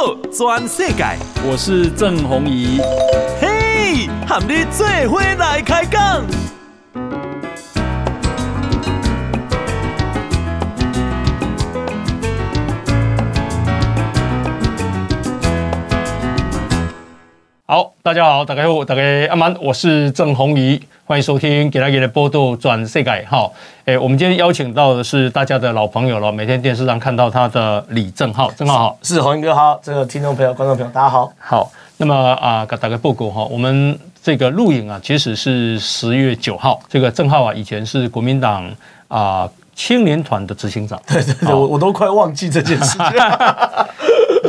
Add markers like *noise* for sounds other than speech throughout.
道全世界，我是郑宏仪。嘿，和你做伙来开讲。好，大家好，大家好，大家阿曼，我是郑弘仪，欢迎收听《今日的报道转世界》。哈，哎，我们今天邀请到的是大家的老朋友了，每天电视上看到他的李正浩，正浩好，是弘仪哥好，这个听众朋友、观众朋友大家好。好，那么啊，给大家报告哈，我们这个录影啊，其实是十月九号，这个正浩啊，以前是国民党啊青年团的执行长，对对对，我我都快忘记这件事情。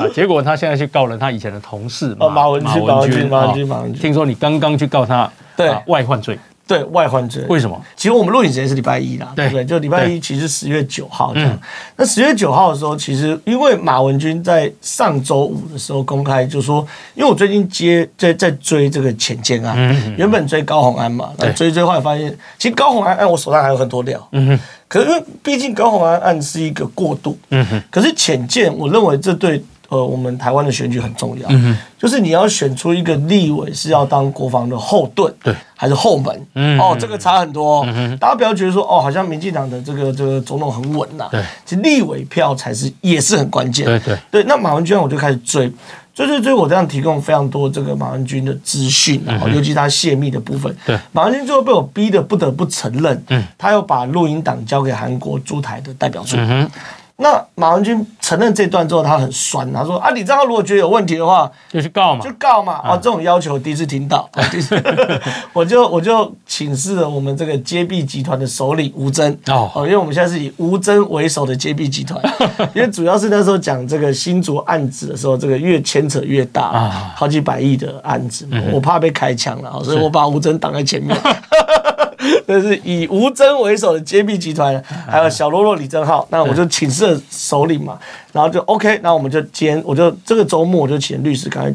啊！结果他现在去告了他以前的同事马马文君，马文君，马文君，马文君。听说你刚刚去告他，对外患罪，对外患罪。为什么？其实我们录影时间是礼拜一啦，对不对？就礼拜一，其实十月九号这样。那十月九号的时候，其实因为马文君在上周五的时候公开就说，因为我最近接在在追这个浅见案，原本追高红安嘛，那追追后来发现，其实高红安案我手上还有很多料，嗯哼。可是因为毕竟高红安案是一个过渡，嗯哼。可是浅见，我认为这对。呃，我们台湾的选举很重要，嗯、就是你要选出一个立委是要当国防的后盾，对，还是后门？嗯、哦，这个差很多、哦。嗯、大家不要觉得说，哦，好像民进党的这个这个总统很稳呐、啊。对，其实立委票才是也是很关键。对对对。那马文娟我就开始追，追追追，我这样提供非常多这个马文君的资讯，然后尤其他泄密的部分。对，马文君最后被我逼得不得不承认，嗯，他要把录音档交给韩国驻台的代表处。嗯那马文君承认这段之后，他很酸，他说：“啊，你这样如果觉得有问题的话，就去告嘛，就告嘛。”啊，这种要求我第一次听到，啊、第一次我就我就请示了我们这个揭弊集团的首领吴征。哦，因为我们现在是以吴征为首的揭弊集团，*laughs* 因为主要是那时候讲这个新竹案子的时候，这个越牵扯越大啊，好几百亿的案子，我怕被开枪了，所以我把吴征挡在前面。*laughs* *laughs* 这是以吴征为首的揭秘集团，还有小喽啰李正浩，那我就请示了首领嘛，然后就 OK，那我们就今天我就这个周末我就请律师刚才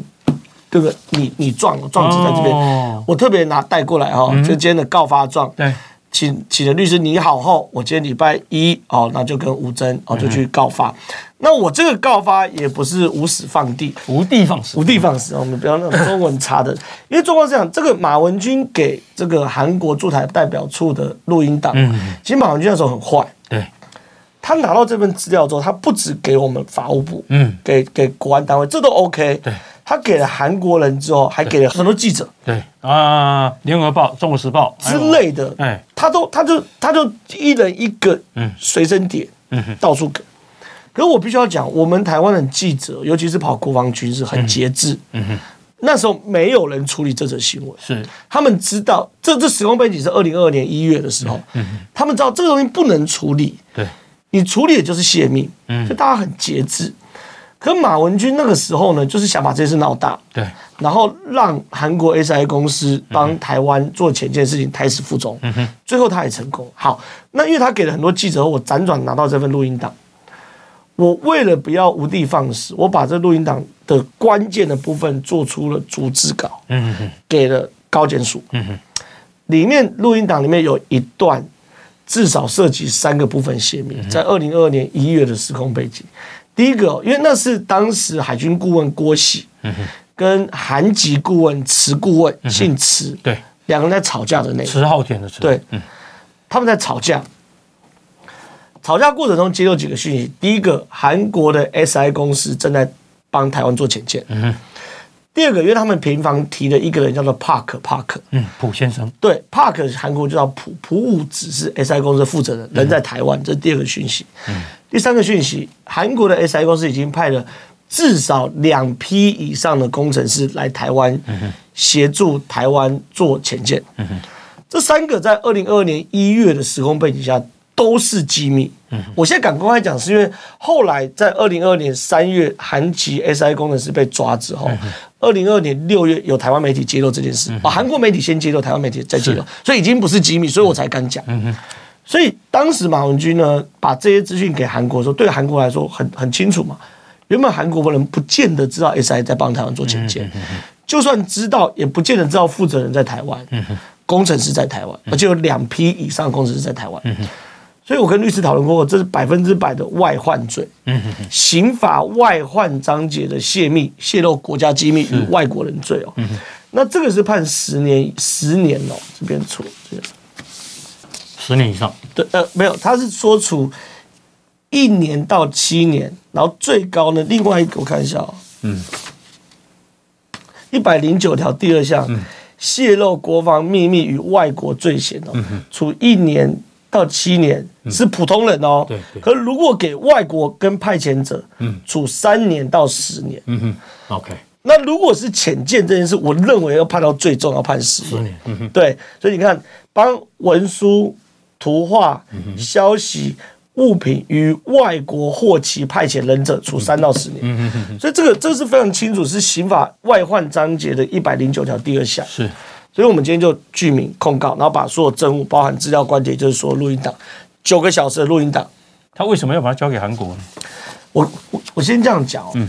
这个你你状状子在这边，我特别拿带过来哈，就今天的告发状。对。请请的律师拟好后，我今天礼拜一哦，那就跟吴征哦就去告发。嗯、那我这个告发也不是无始放地，无地放矢，无地放矢。我们不要那种 *laughs* 中文差的，因为状况是这样，这个马文君给这个韩国驻台代表处的录音档，嗯、其实马文君那时候很坏，对，他拿到这份资料之后，他不止给我们法务部，嗯，给给国安单位，这都 OK，对。他给了韩国人之后，还给了很多记者，对。啊，《联合报》《中国时报》之类的，哎，他都他就他就一人一个随身碟，嗯哼，到处给。可是我必须要讲，我们台湾的记者，尤其是跑国防军，是很节制，嗯哼。那时候没有人处理这则新闻，是。他们知道这这时空背景是二零二二年一月的时候，嗯哼，他们知道这个东西不能处理，对，你处理的就是泄密，嗯，就大家很节制。可马文君那个时候呢，就是想把这件事闹大，对，然后让韩国 SI 公司帮台湾做前件事情胎死腹中，嗯哼，最后他也成功。好，那因为他给了很多记者，我辗转拿到这份录音档，我为了不要无的放矢，我把这录音档的关键的部分做出了逐字稿，嗯哼，给了高检署，嗯哼，里面录音档里面有一段至少涉及三个部分泄密，在二零二二年一月的时空背景。第一个，因为那是当时海军顾问郭喜，跟韩籍顾问池顾问姓池，对，两个人在吵架的那个。池浩天的池。对，他们在吵架，吵架过程中接到几个讯息。第一个，韩国的 SI 公司正在帮台湾做潜舰。嗯。第二个，因为他们频繁提的一个人叫做 Park Park，嗯，朴先生。对，Park 韩国就叫朴朴武子，是 SI 公司的负责人，人在台湾。这是第二个讯息。嗯。第三个讯息，韩国的 SI 公司已经派了至少两批以上的工程师来台湾协助台湾做潜舰。这三个在二零二二年一月的时空背景下都是机密。嗯我现在敢公开讲，是因为后来在二零二二年三月韩籍 SI 工程师被抓之后，二零二二年六月有台湾媒体揭露这件事。哦，韩国媒体先揭露，台湾媒体再揭露，所以已经不是机密，所以我才敢讲。所以当时马文君呢，把这些资讯给韩国说，对韩国来说很很清楚嘛。原本韩国人不见得知道 SI 在帮台湾做潜舰，就算知道，也不见得知道负责人在台湾，工程师在台湾，而且有两批以上工程师在台湾。所以我跟律师讨论过，这是百分之百的外患罪。嗯哼哼。刑法外患章节的泄密、泄露国家机密与外国人罪哦。那这个是判十年，十年哦，这边处。十年以上。对，呃，没有，他是说处一年到七年，然后最高呢，另外一个我看一下哦。嗯。一百零九条第二项，泄露国防秘密与外国罪嫌哦，处一年到七年是普通人哦。对。可如果给外国跟派遣者，嗯，处三年到十年。嗯哼。OK。那如果是浅见这件事，我认为要判到最重，要判十年。嗯哼。对。所以你看，帮文书、图画、消息。物品与外国或其派遣人者，处三到十年。嗯嗯嗯。所以这个这个是非常清楚，是刑法外患章节的一百零九条第二项。是。所以我们今天就具名控告，然后把所有证物，包含资料、关键，就是说录音档，九个小时的录音档。他为什么要把它交给韩国呢？我我我先这样讲哦。嗯。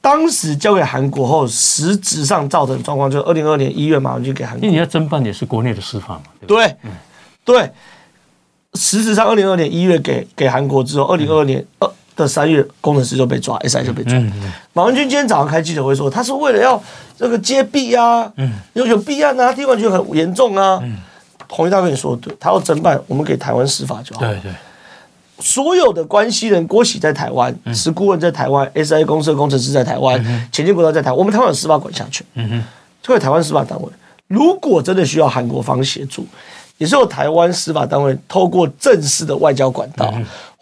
当时交给韩国后，实质上造成状况就是二零二二年一月马上就给韩国。因为你要侦办也是国内的司法嘛。对。对。嗯。对。实质上，二零二二年一月给给韩国之后，二零二二年二的三月，工程师就被抓，SI 就被抓。马文君今天早上开记者会说，他是为了要这个揭弊啊，有有弊案啊，地方就很严重啊。洪一大跟你说的对，他要侦办，我们给台湾司法就好。对对，所有的关系人，郭喜在台湾，实顾问在台湾，SI 公司的工程师在台湾，前进国道在台湾，我们台湾有司法管辖权。嗯哼，台湾司法单位，如果真的需要韩国方协助。也是由台湾司法单位透过正式的外交管道，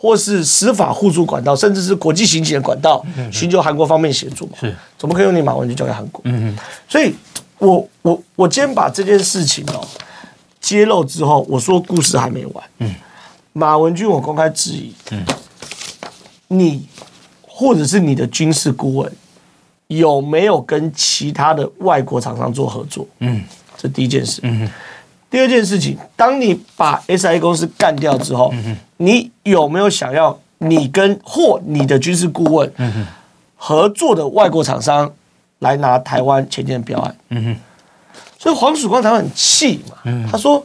或是司法互助管道，甚至是国际刑警的管道，寻求韩国方面协助嘛？是，怎么可以用你马文君交给韩国？嗯嗯。所以我我我今天把这件事情哦揭露之后，我说故事还没完。嗯。马文君，我公开质疑，嗯，你或者是你的军事顾问有没有跟其他的外国厂商做合作？嗯，这第一件事。嗯。第二件事情，当你把 SI 公司干掉之后，你有没有想要你跟或你的军事顾问合作的外国厂商来拿台湾潜舰标案？所以黄曙光他很气嘛，他说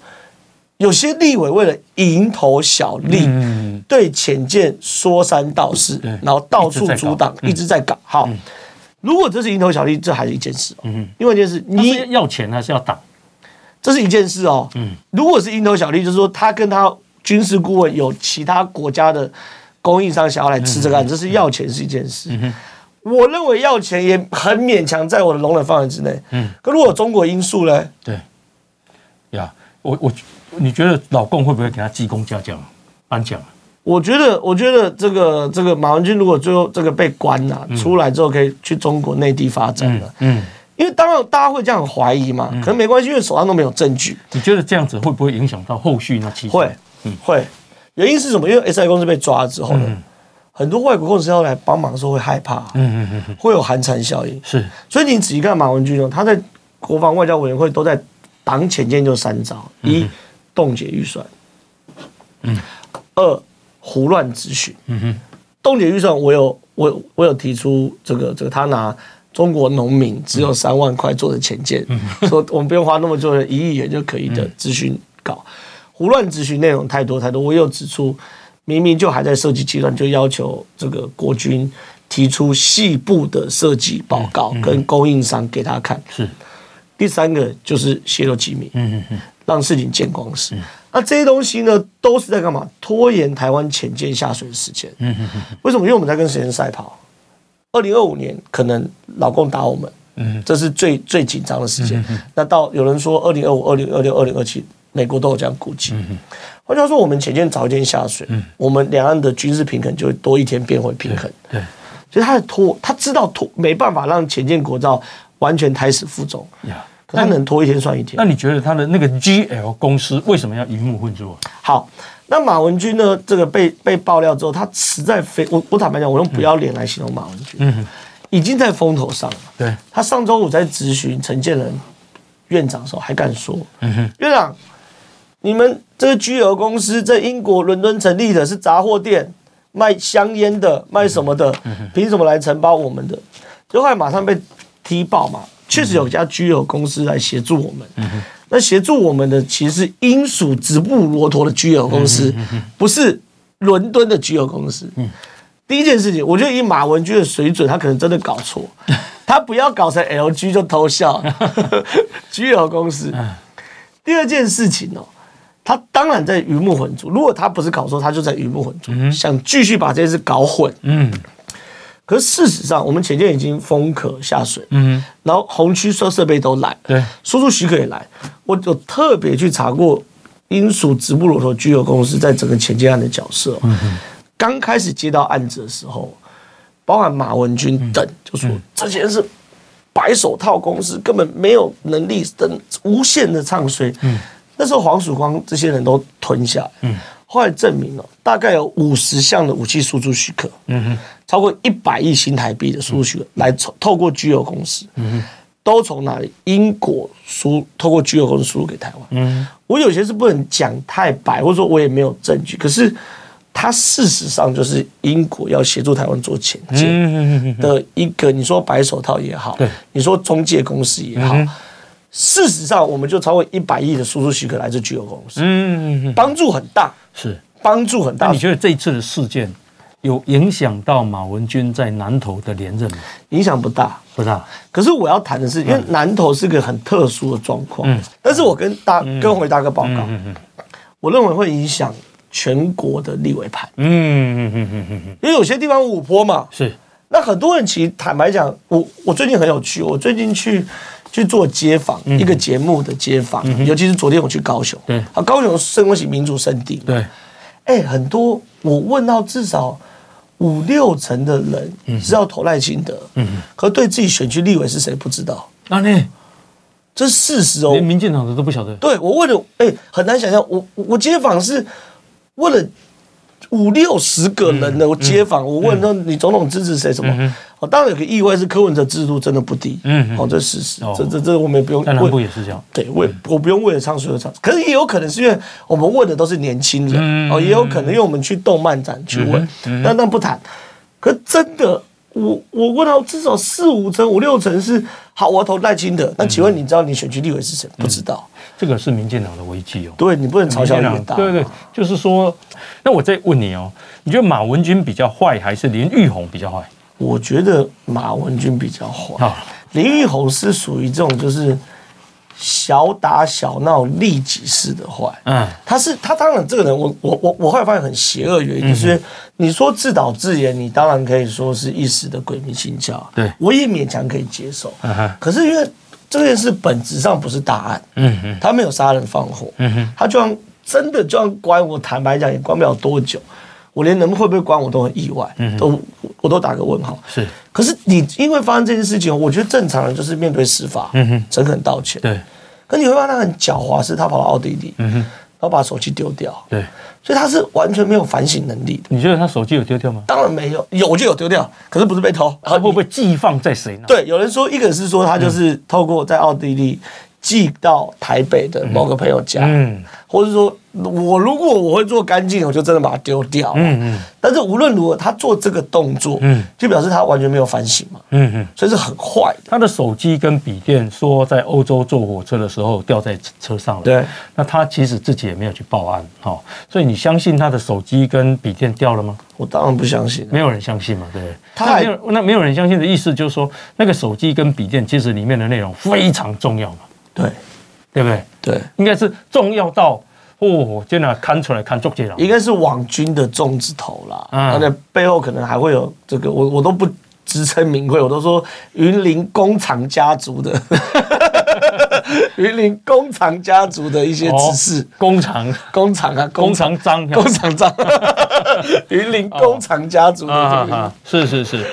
有些立委为了蝇头小利，对潜舰说三道四，然后到处阻挡，一直在搞。好，如果这是蝇头小利，这还是一件事。另外一件事，你要钱还是要挡？这是一件事哦。嗯，如果是蝇头小利，就是说他跟他军事顾问有其他国家的供应商想要来吃这个案，这是要钱是一件事。嗯，我认为要钱也很勉强在我的容忍范围之内。嗯，可如果有中国因素呢？对，呀，我我你觉得老共会不会给他记功嘉奖颁奖？我觉得，我觉得这个这个马文君如果最后这个被关了，出来之后可以去中国内地发展了。嗯。因为当然大家会这样怀疑嘛，可能没关系，因为手上都没有证据。你觉得这样子会不会影响到后续那期？会，嗯，会。原因是什么？因为 SI 公司被抓了之后呢，很多外国公司要来帮忙的时候会害怕，嗯嗯嗯，会有寒蝉效应。是，所以你仔细看马文君哦，他在国防外交委员会都在挡浅见就三招：一，冻结预算；嗯，二，胡乱咨询。嗯哼，冻结预算，我有我我有提出这个这个他拿。中国农民只有三万块做的潜舰，说我们不用花那么多的一亿元就可以的咨询稿，胡乱质询内容太多太多。我又指出，明明就还在设计阶段，就要求这个国军提出细部的设计报告跟供应商给他看。是第三个就是泄露机密，嗯嗯嗯，让事情见光死。那这些东西呢，都是在干嘛？拖延台湾潜舰下水的时间。嗯嗯嗯，为什么？因为我们在跟时间赛跑。二零二五年可能老共打我们，嗯，这是最最紧张的时间。那到有人说二零二五、二零二六、二零二七，美国都有这样估计。换句话说，我们前舰早一天下水，我们两岸的军事平衡就会多一天变回平衡。对，所以他拖，他知道拖没办法让前舰国造完全胎死腹中。可他能拖一天算一天。那你觉得他的那个 GL 公司为什么要鱼目混珠？好。那马文君呢？这个被被爆料之后，他实在非我我坦白讲，我用不要脸来形容马文君，嗯，已经在风头上了。对，他上周五在咨询陈建仁院长的时候，还敢说，嗯哼，院长，你们这个居友公司在英国伦敦成立的是杂货店，卖香烟的，卖什么的，凭什么来承包我们的？就后来马上被踢爆嘛，确实有家居友公司来协助我们。那协助我们的其实是英属直布罗陀的居有公司，不是伦敦的居有公司。第一件事情，我觉得以马文君的水准，他可能真的搞错，*laughs* 他不要搞成 LG 就偷笑，*laughs* 居有公司。第二件事情哦，他当然在鱼目混珠。如果他不是搞错，他就在鱼目混珠，想继续把这件事搞混。嗯。可是事实上，我们前舰已经封壳下水，嗯，然后红区设设备都来，对，输出许可也来。我有特别去查过英属直布罗陀居有公司在整个前舰案的角色。嗯哼，刚开始接到案子的时候，包含马文君等，就说这些人是白手套公司，根本没有能力等无限的唱衰。嗯，那时候黄曙光这些人都吞下来。嗯。后来证明了，大概有五十项的武器输出许可，嗯哼，超过一百亿新台币的输出许可，来透过居有公司，嗯哼，都从哪里？英国输透过居有公司输入给台湾，嗯，我有些是不能讲太白，或者说我也没有证据，可是它事实上就是英国要协助台湾做前进的一个，你说白手套也好，对，你说中介公司也好，事实上我们就超过一百亿的输出许可来自居有公司，嗯，帮助很大。是帮助很大。那你觉得这一次的事件有影响到马文君在南投的连任吗？影响不大，不大。可是我要谈的是，因为南投是个很特殊的状况。嗯。但是我跟大跟回大哥报告，嗯嗯，我认为会影响全国的立委盘。嗯嗯嗯嗯嗯。因为有些地方五坡嘛。是。那很多人其实坦白讲，我我最近很有趣，我最近去。去做街访，一个节目的街访，尤其是昨天我去高雄，对，啊，高雄升为民主圣地，对，哎，很多我问到至少五六成的人知道投赖清德，嗯，可对自己选区立委是谁不知道，那呢，这是事实哦，连民进党的都不晓得。对，我问了，哎，很难想象，我我街访是问了五六十个人的街访，我问说你总统支持谁？什么？哦，当然有个意外是柯文哲制度真的不低，嗯，哦，这是事实，这这这我们也不用。南部也是这样，对，我我不用为了唱衰而唱，可是也有可能是因为我们问的都是年轻人，哦，也有可能因为我们去动漫展去问，但那不谈。可真的，我我问到至少四五成、五六成是好，我要投赖清德。那请问你知道你选区立委是谁？不知道，这个是民进党的危机哦。对，你不能嘲笑民进党。对对，就是说，那我再问你哦，你觉得马文君比较坏，还是林玉红比较坏？我觉得马文君比较坏，林玉红是属于这种就是小打小闹、利己式的坏。嗯，他是他当然这个人，我我我我后来发现很邪恶，原因就是你说自导自演，你当然可以说是一时的鬼迷心窍，对，我也勉强可以接受。可是因为这件事本质上不是大案，嗯嗯，他没有杀人放火，嗯哼，他就算真的就算关我，坦白讲也关不了多久。我连人会不会关我都很意外，嗯、都我都打个问号。是，可是你因为发生这件事情，我觉得正常人就是面对司法，嗯哼诚恳、道歉。对，可你会发现他很狡猾，是他跑到奥地利，嗯、哼然后把手机丢掉。对，所以他是完全没有反省能力的。你觉得他手机有丢掉吗？当然没有，有就有丢掉，可是不是被偷。他会不会寄放在谁那？对，有人说一个是说他就是透过在奥地利寄到台北的某个朋友家，嗯，嗯或者说。我如果我会做干净，我就真的把它丢掉。嗯嗯。但是无论如何，他做这个动作，嗯，就表示他完全没有反省嘛。嗯嗯。所以是很坏的。他的手机跟笔电说在欧洲坐火车的时候掉在车上了。对。那他其实自己也没有去报案，哈。所以你相信他的手机跟笔电掉了吗？我当然不相信。没有人相信嘛，对不对？他还没有，那没有人相信的意思就是说，那个手机跟笔电其实里面的内容非常重要嘛。对。对不对？对。应该是重要到。哦，真的看出来看足了，应该是网军的中字头啦，而且、嗯、背后可能还会有这个，我我都不直称名讳，我都说云林工厂家族的，*laughs* 云林工厂家族的一些指示，工厂。工厂啊，工厂章，工厂。章，*laughs* 云林工厂家族的、这个哦、是是是，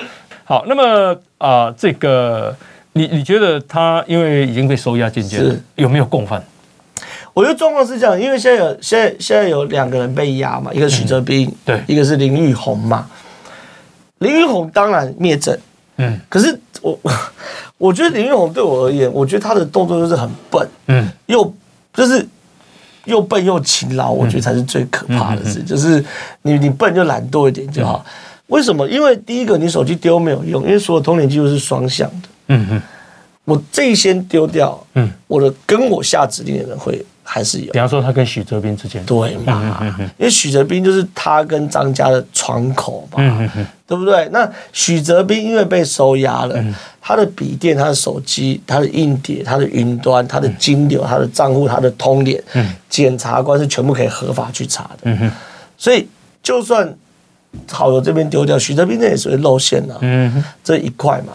好，那么啊、呃，这个你你觉得他因为已经被收押进监，是有没有共犯？我觉得状况是这样，因为现在有现在现在有两个人被押嘛，一个是许哲彬，对，一个是林玉红嘛。林玉红当然灭证，嗯，可是我 *laughs* 我觉得林玉红对我而言，我觉得他的动作就是很笨，嗯，又就是又笨又勤劳，我觉得才是最可怕的事，就是你你笨就懒惰一点就好。为什么？因为第一个你手机丢没有用，因为所有通联记录是双向的，嗯嗯。我这一先丢掉，嗯，我的跟我下指令的人会还是有。比方说他跟许哲斌之间，对嘛？因为许哲斌就是他跟张家的窗口嘛，对不对？那许哲斌因为被收押了，他的笔电、他的手机、他的硬碟、他的云端、他的金流、他的账户、他的通联，检察官是全部可以合法去查的。所以就算好友这边丢掉，许哲斌那也是会露馅的。嗯，这一块嘛。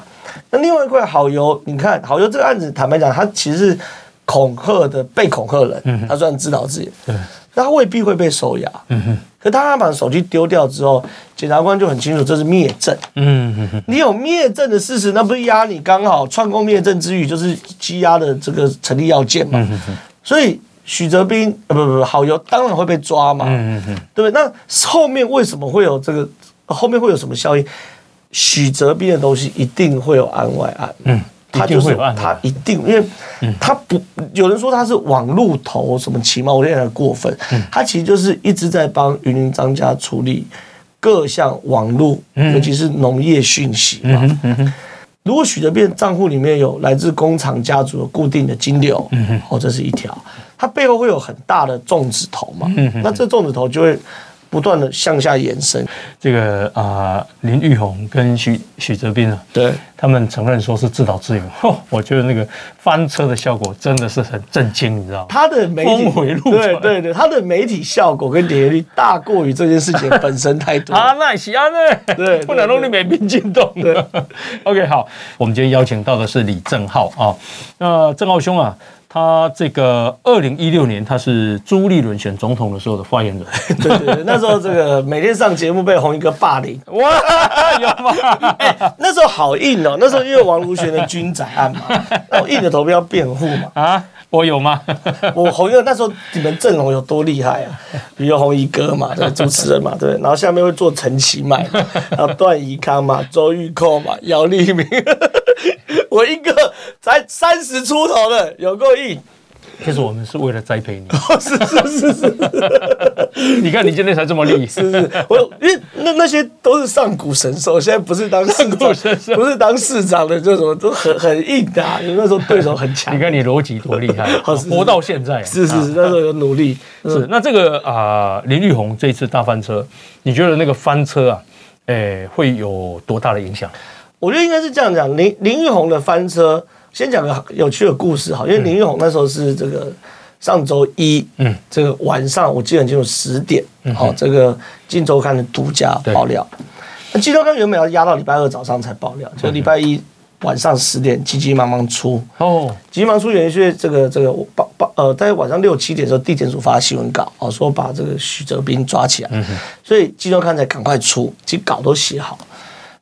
那另外一块好油，你看好油这个案子，坦白讲，他其实是恐吓的被恐吓人，他算自导自演。对，那他未必会被收押。嗯哼。可当他把手机丢掉之后，检察官就很清楚，这是灭证。嗯哼。你有灭证的事实，那不是押你刚好串供灭证之余，就是羁押的这个成立要件嘛。嗯哼。所以许哲斌呃不不不，好友当然会被抓嘛。对不对？那后面为什么会有这个？后面会有什么效应？许哲斌的东西一定会有案外案，嗯，他就是他一定，因为他不有人说他是网路头什么奇谋，我有点过分，他其实就是一直在帮云林张家处理各项网路，尤其是农业讯息嘛。如果许哲斌账户里面有来自工厂家族的固定的金流，哦，这是一条，他背后会有很大的粽子头嘛，那这粽子头就会。不断的向下延伸，这个啊、呃，林玉红跟许许哲斌啊，对，他们承认说是自导自演。*laughs* 哦，我觉得那个翻车的效果真的是很震惊，你知道吗？他的媒体回路，对对对，他的媒体效果跟点击率大过于这件事情本身太多。*laughs* 啊，那是啊，那对，不能让你美兵进动。的，*laughs* OK，好，我们今天邀请到的是李正浩啊，那正浩兄啊。他这个二零一六年，他是朱立伦选总统的时候的发言人。*laughs* 对对对，那时候这个每天上节目被红衣哥霸凌，*laughs* 哇，有吗？哎、欸，那时候好硬哦，那时候因为王如玄的军宅案嘛，*laughs* 那我硬着头皮要辩护嘛。啊，我有吗？我红衣哥那时候你们阵容有多厉害啊？比如红衣哥嘛，对，主持人嘛，对，然后下面会做陈其迈，然后段宜康嘛，周玉蔻嘛，姚立明。*laughs* 我一个才三十出头的，有够硬。其实我们是为了栽培你。是是是是。*laughs* 你看你今天才这么厉害。是是。我因为那那些都是上古神兽，现在不是当上古神兽，不是当市长的，就什么都很很硬的、啊。你那时候对手很强。你看你逻辑多厉害，*laughs* 活到现在。是是是，那时候有努力。是那这个啊、呃，林玉红这次大翻车，你觉得那个翻车啊，哎、欸，会有多大的影响？我觉得应该是这样讲，林林玉红的翻车，先讲个有趣的故事哈，因为林玉红那时候是这个上周一，嗯，这个晚上我记得很清楚十点，好，这个《金周刊》的独家爆料，那《金周刊》原本要压到礼拜二早上才爆料，就礼拜一晚上十点急急忙忙出，哦，急急忙出原因是这个这个报报呃，在晚上六七点的时候，地检署发新闻稿，哦，说把这个许哲斌抓起来，嗯，所以《镜周刊》才赶快出，其实稿都写好。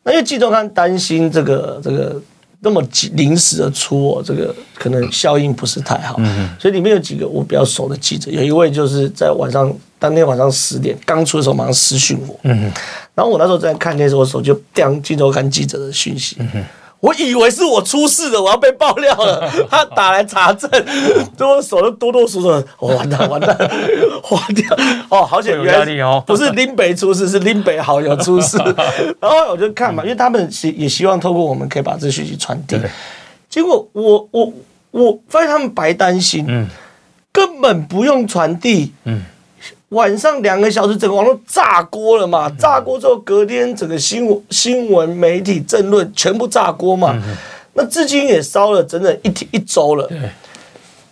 那因为季周刊担心这个这个那么临时的出哦，这个可能效应不是太好，嗯，所以里面有几个我比较熟的记者，有一位就是在晚上当天晚上十点刚出的时候马上私讯我，嗯，然后我那时候在看那时候，我手就掉季周刊记者的讯息，嗯我以为是我出事了，我要被爆料了。*laughs* 他打来查证，*laughs* 就我手都哆哆嗦嗦，我完蛋完蛋，花 *laughs* 掉哦，好险，原来不是林北出事，是林北好友出事。然后我就看嘛，因为他们希也希望透过我们可以把这讯息传递。结果我我我发现他们白担心，嗯，根本不用传递，嗯。晚上两个小时，整个网络炸锅了嘛？炸锅之后，隔天整个新闻、新闻媒体、政论全部炸锅嘛？那至今也烧了整整一天一周了。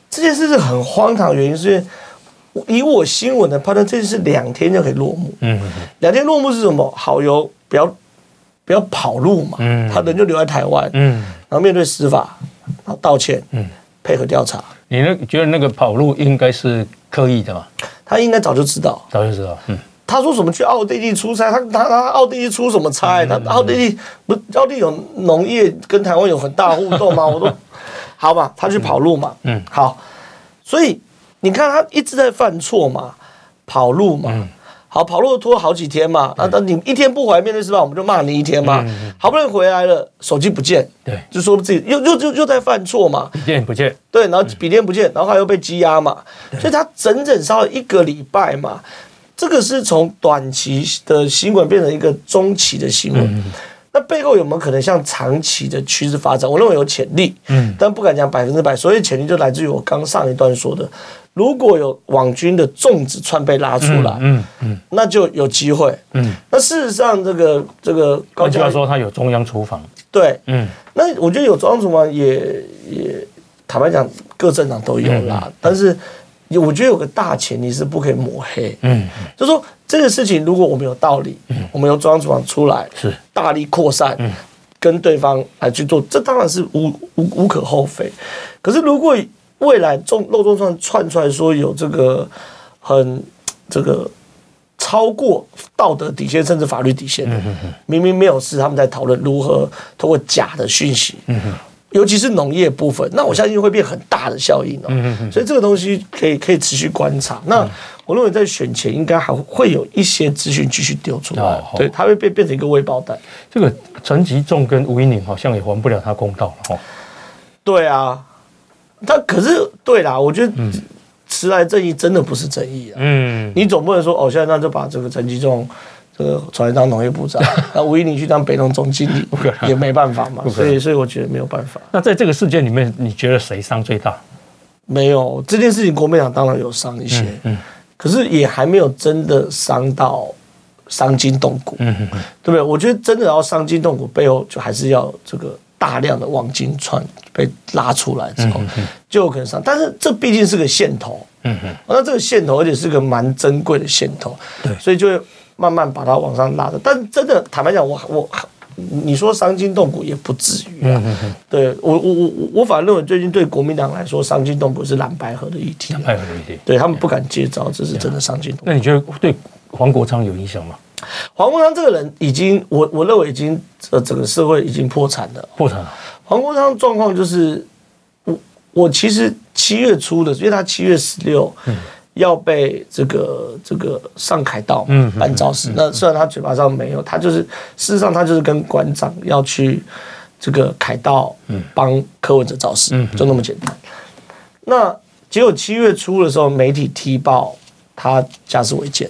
这件事是很荒唐，原因是因为以我新闻的判断，这件事两天就可以落幕。嗯，两天落幕是什么？好友不要不要跑路嘛？嗯，他人就留在台湾。嗯，然后面对司法，然后道歉。嗯，配合调查。你那觉得那个跑路应该是刻意的吗？他应该早就知道，早就知道。嗯，他说什么去奥地利出差，他他他奥地利出什么差？他奥地利不奥地利有农业跟台湾有很大互动吗？*laughs* 我都好嘛，他去跑路嘛。嗯，好，所以你看他一直在犯错嘛，跑路嘛。嗯好，跑路拖好几天嘛，那，等你一天不回来面对是吧？我们就骂你一天嘛。好不容易回来了，手机不见，对，就说自己又又又又在犯错嘛。笔电不见，对，然后笔电不见，然后他又被羁押嘛，所以他整整烧了一个礼拜嘛。这个是从短期的新闻变成一个中期的新闻。那背后有没有可能像长期的趋势发展？我认为有潜力，嗯，但不敢讲百分之百。所以潜力就来自于我刚上一段说的，如果有网军的粽子串被拉出来，嗯嗯，那就有机会，嗯。那事实上，这个这个高教说他有中央厨房，对，嗯。那我觉得有中央厨房也也坦白讲，各政党都有啦，但是。我觉得有个大前提是不可以抹黑，嗯，就是说这个事情如果我们有道理，嗯，我们由中央厨房出来，是。大力扩散，嗯，跟对方来去做，这当然是无无无可厚非。可是如果未来中漏中串串出来说有这个很这个超过道德底线甚至法律底线的，明明没有事，他们在讨论如何通过假的讯息，嗯尤其是农业部分，那我相信会变很大的效应哦。所以这个东西可以可以持续观察。那我认为在选前应该还会有一些资讯继续丢出来，对，它会变变成一个微爆弹。这个陈吉仲跟吴音宁好像也还不了他公道了哈。对啊，他可是对啦，我觉得迟来正义真的不是正义啊。嗯，你总不能说哦，现在那就把这个陈吉仲。这个传来当农业部长，*laughs* 那吴依宁去当北农总经理，也没办法嘛。所以，所以我觉得没有办法。那在这个事件里面，你觉得谁伤最大？没有这件事情，国民党当然有伤一些，嗯，嗯，可是也还没有真的伤到伤筋动骨，嗯嗯，对不对？我觉得真的要伤筋动骨，背后就还是要这个大量的网军串被拉出来之后，就有可能上。但是这毕竟是个线头，嗯嗯，那这个线头而且是个蛮珍贵的线头，对，所以就会。慢慢把它往上拉的，但真的坦白讲，我我你说伤筋动骨也不至于啊。对我我我我反而认为最近对国民党来说伤筋动骨是蓝白河的议题，蓝白河的议题，对他们不敢接招，这是真的伤筋动骨。那你觉得对黄国昌有影响吗？黄国昌这个人已经，我我认为已经呃整个社会已经破产了，破产了。黄国昌状况就是我我其实七月初的，因为他七月十六。要被这个这个上凯道办造势，那虽然他嘴巴上没有，他就是事实上他就是跟馆长要去这个凯道帮柯文哲造势，就那么简单。那结果七月初的时候，媒体踢爆他家是违建。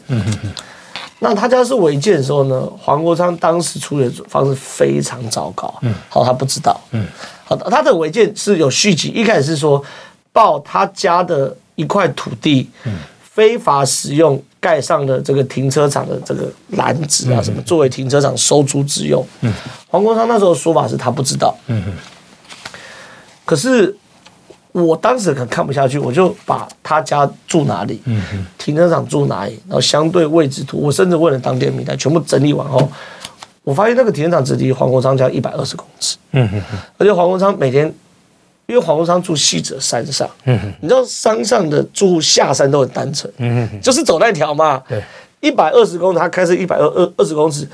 那他家是违建的时候呢，黄国昌当时处理的方式非常糟糕。嗯好，他不知道。嗯好的，他的违建是有续集，一开始是说报他家的。一块土地，非法使用盖上的这个停车场的这个篮子啊，什么作为停车场收租之用。嗯黄国昌那时候说法是他不知道。嗯可是我当时很看不下去，我就把他家住哪里，停车场住哪里，然后相对位置图，我甚至问了当地民代，全部整理完后，我发现那个停车场只离黄国昌家一百二十公尺。嗯哼。而且黄国昌每天。因为黄国昌住汐止山上，嗯哼，你知道山上的住户下山都很单纯，嗯哼，就是走那条嘛，对，一百二十公尺，他开车一百二二二十公尺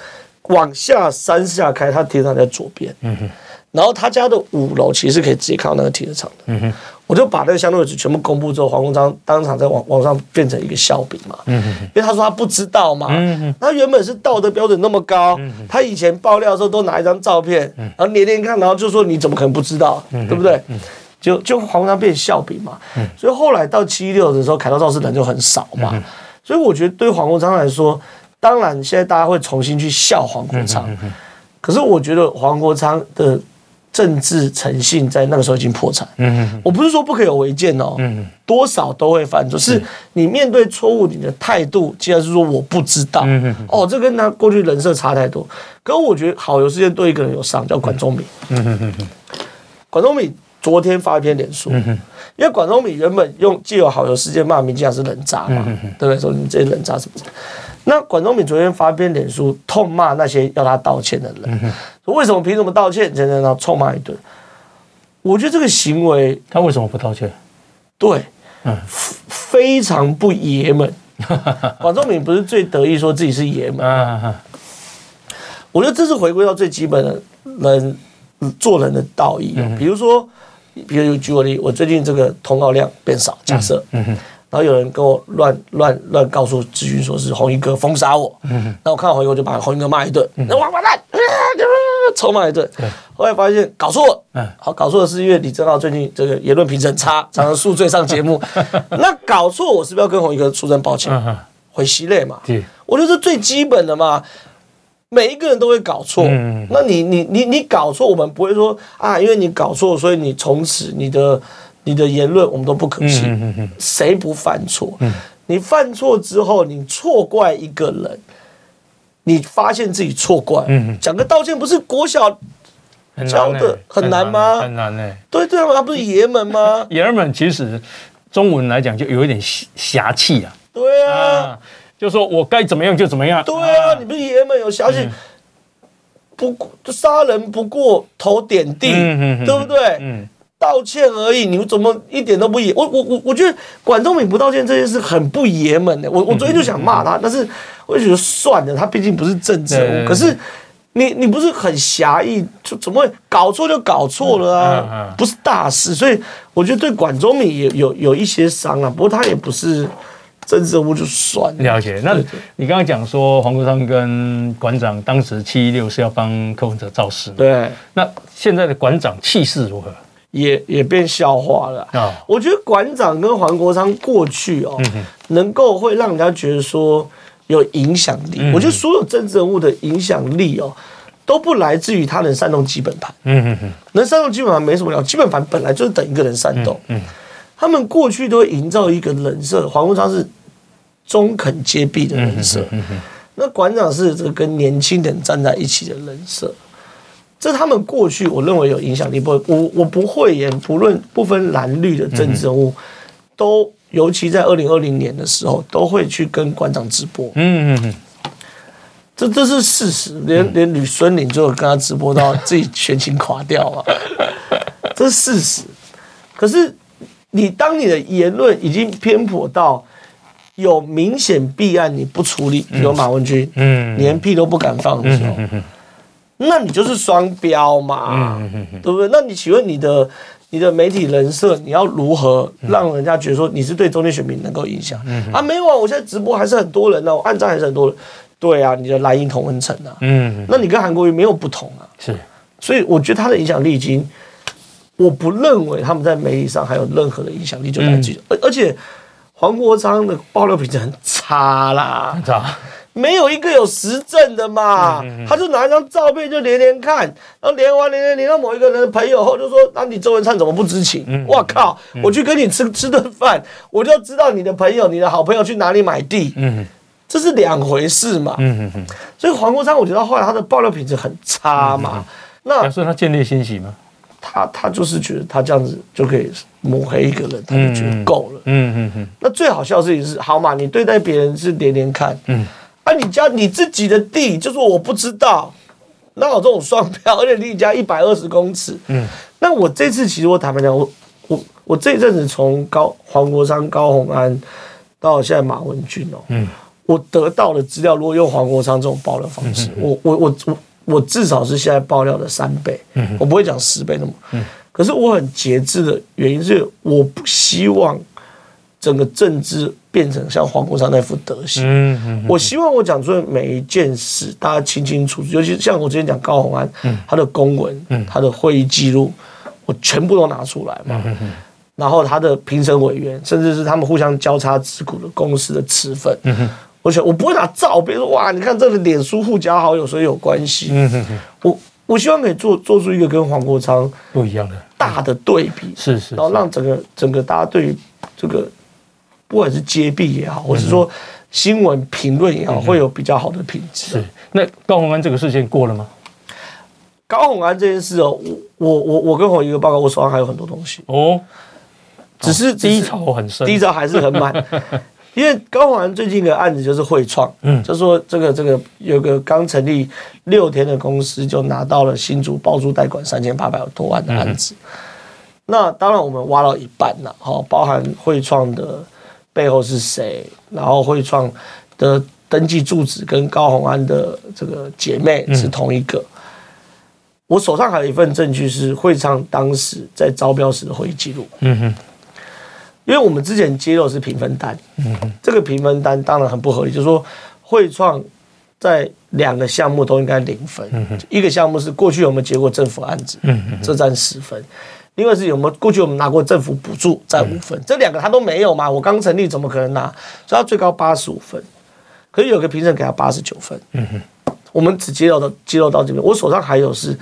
往下山下开，他停车场在左边，嗯哼，然后他家的五楼其实可以直接看到那个停车场的，嗯哼。我就把那个相对位置全部公布之后，黄国昌当场在网网上变成一个笑柄嘛，嗯，因为他说他不知道嘛，嗯，他原本是道德标准那么高，嗯，他以前爆料的时候都拿一张照片，然后连连看，然后就说你怎么可能不知道，对不对？就就黄国昌变笑柄嘛，所以后来到七一六的时候，凯道造势人就很少嘛，所以我觉得对黄国昌来说，当然现在大家会重新去笑黄国昌，可是我觉得黄国昌的。政治诚信在那个时候已经破产。嗯，我不是说不可以有违建哦，嗯，多少都会犯错。是你面对错误，你的态度既然是说我不知道，嗯哦，这跟他过去人设差太多。可我觉得好有事件对一个人有伤，叫管中闵。嗯嗯嗯，管中闵昨天发一篇脸书，因为管中闵原本用既有好友事件骂民进党是人渣嘛，对不对？说你这些人渣什么的。那管中闵昨天发篇脸书，痛骂那些要他道歉的人，为什么凭什么道歉？然后臭骂一顿。我觉得这个行为，他为什么不道歉？对，嗯，非常不爷们。*laughs* 管仲敏不是最得意说自己是爷们，啊、我觉得这是回归到最基本的人做人的道义。嗯、比如说，比如举个例，我最近这个通告量变少，假设，嗯哼然后有人跟我乱乱乱告诉咨询说是红衣哥封杀我，嗯，那我看到红衣哥我就把红衣哥骂一顿，那王八蛋，臭骂一顿。后来发现搞错了，嗯，好，搞错的是因为李正浩最近这个言论评审差，常常宿醉上节目。*laughs* 那搞错我是不是要跟红衣哥出声抱歉？回息泪嘛，对，我觉得是最基本的嘛。每一个人都会搞错。嗯、那你你你你搞错，我们不会说啊，因为你搞错，所以你从此你的你的言论我们都不可信。嗯嗯、谁不犯错？嗯、你犯错之后，你错怪一个人，你发现自己错怪，嗯、讲个道歉不是国小。教的很难吗？很难呢。对对啊，他不是爷们吗？爷们其实中文来讲就有一点侠气啊。对啊，就说我该怎么样就怎么样。对啊，你不是爷们有侠气，不就杀人不过头点地，对不对？嗯，道歉而已，你怎么一点都不爷？我我我我觉得管中闵不道歉这件事很不爷们的。我我昨天就想骂他，但是我就觉得算了，他毕竟不是政治人物，可是。你你不是很狭义，就怎么会搞错就搞错了啊？嗯嗯嗯、不是大事，所以我觉得对管中闵也有有一些伤啊。不过他也不是政治人物，就算了。了解。那你刚刚讲说黄国昌跟馆长当时七一六是要帮柯文哲造势，对。那现在的馆长气势如何？也也变笑话了啊！哦、我觉得馆长跟黄国昌过去哦，嗯、能够会让人家觉得说。有影响力，嗯、我觉得所有政治人物的影响力哦，都不来自于他能煽动基本盘。嗯嗯嗯，能煽动基本盘没什么了，基本盘本来就是等一个人煽动。嗯，嗯他们过去都会营造一个人设，黄国昌是中肯接臂的人设，那馆长是这个跟年轻人站在一起的人设，这他们过去我认为有影响力。不，我我不会言，不论不分蓝绿的政治人物、嗯、都。尤其在二零二零年的时候，都会去跟馆长直播。嗯嗯嗯，这这是事实，连连吕孙林就跟他直播到自己全情垮掉了，*laughs* 这是事实。可是你当你的言论已经偏颇到有明显弊案，你不处理，比如马文君，嗯，连屁都不敢放的时候，那你就是双标嘛，对不对？那你请问你的？你的媒体人设，你要如何让人家觉得说你是对中间选民能够影响？嗯、啊，没有啊，我现在直播还是很多人呢、啊，我按赞还是很多人。对啊，你的蓝营同温层啊，嗯，那你跟韩国瑜没有不同啊。是，所以我觉得他的影响力已经，我不认为他们在媒体上还有任何的影响力就来自于，而、嗯、而且黄国昌的爆料品质很差啦，很差。没有一个有实证的嘛，嗯嗯嗯，他就拿一张照片就连连看，然后连完连连连到某一个人的朋友后就说：“那你周文灿怎么不知情？”我、嗯、靠！嗯、我去跟你吃吃顿饭，我就知道你的朋友、你的好朋友去哪里买地，嗯、这是两回事嘛。嗯、所以黄国昌，我觉得后来他的爆料品质很差嘛。嗯嗯、那所以他见猎心喜吗？他他就是觉得他这样子就可以抹黑一个人，他就觉得够了。嗯嗯嗯。那最好笑的事情是，好嘛，你对待别人是连连看，嗯。啊！你家你自己的地，就是我不知道，那有这种双标？*laughs* 而且离你家一百二十公尺。嗯，那我这次其实我坦白讲，我我我这一阵子从高黄国昌、高虹安到现在马文俊哦，嗯，我得到的资料，如果用黄国昌这种爆料方式，嗯、我我我我我至少是现在爆料的三倍，嗯，我不会讲十倍那么，嗯，可是我很节制的原因是，我不希望。整个政治变成像黄国昌那副德行。嗯嗯、我希望我讲出的每一件事，大家清清楚楚。尤其像我之前讲高鸿安，嗯、他的公文，嗯、他的会议记录，我全部都拿出来嘛。然后他的评审委员，甚至是他们互相交叉持股的公司的持份，嗯、我想我不会拿照片说哇，你看这个脸书互加好友，所以有关系。嗯、我我希望可以做做出一个跟黄国昌不一样的大的对比，是是，然后让整个整个大家对于这个。不管是揭弊也好，或是说新闻评论也好，会有比较好的品质。是，那高虹安这个事件过了吗？高虹安这件事哦，我我我我跟红一个报告，我手上还有很多东西哦，只是低潮很深，低潮还是很满。*laughs* 因为高虹安最近一个案子就是汇创，嗯，就说这个这个有个刚成立六天的公司就拿到了新竹包租贷款三千八百多万的案子。那当然我们挖到一半了，好，包含汇创的。背后是谁？然后汇创的登记住址跟高红安的这个姐妹是同一个。嗯、我手上还有一份证据是汇创当时在招标时的会议记录。嗯哼，因为我们之前揭露是评分单，嗯哼，这个评分单当然很不合理，就是说汇创在两个项目都应该零分。嗯哼，一个项目是过去有没有接过政府案子？嗯哼，这占十分。另外是有没有过去我们拿过政府补助，在五分，嗯、这两个他都没有嘛？我刚成立怎么可能拿？所以他最高八十五分，可是有个评审给他八十九分。嗯哼，我们只揭露到揭露到这边。我手上还有是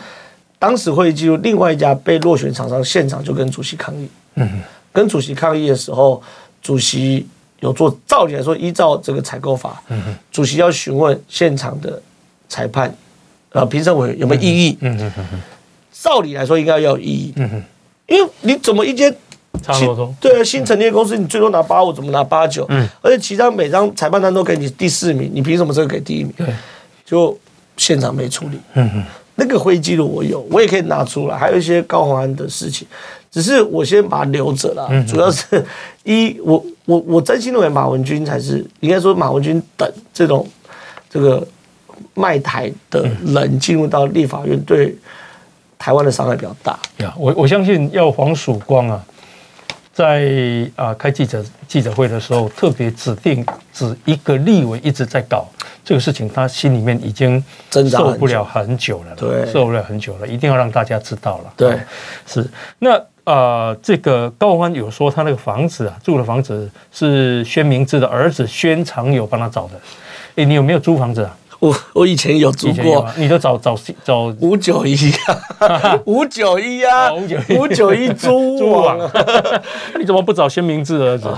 当时会议记录，另外一家被落选厂商现场就跟主席抗议。嗯哼，跟主席抗议的时候，主席有做，照理来说，依照这个采购法，嗯哼，主席要询问现场的裁判，呃，评审委有没有异议？嗯哼哼哼，照理来说应该要有异议。嗯哼，因为你怎么一间？差不多，对啊，新成立的公司，你最多拿八五，怎么拿八九？嗯，而且其他每张裁判单都给你第四名，你凭什么这个给第一名？对，就现场没处理。嗯嗯，那个会议记录我有，我也可以拿出来，还有一些高虹安的事情，只是我先把它留着了。主要是一，我我我真心认为马文君才是应该说马文君等这种这个卖台的人进入到立法院，对台湾的伤害比较大。呀，我我相信要黄曙光啊。在啊开记者记者会的时候，特别指定指一个立委一直在搞这个事情，他心里面已经受不了很久了，对，受不了很久了，一定要让大家知道了。对，是那啊、呃，这个高虹安有说他那个房子啊，住的房子是宣明智的儿子宣长友帮他找的，哎，你有没有租房子啊？我我以前有租过，你都找找找五九一啊，*laughs* 五九一啊，五九一。租网，*laughs* *laughs* 你怎么不找先明智儿子？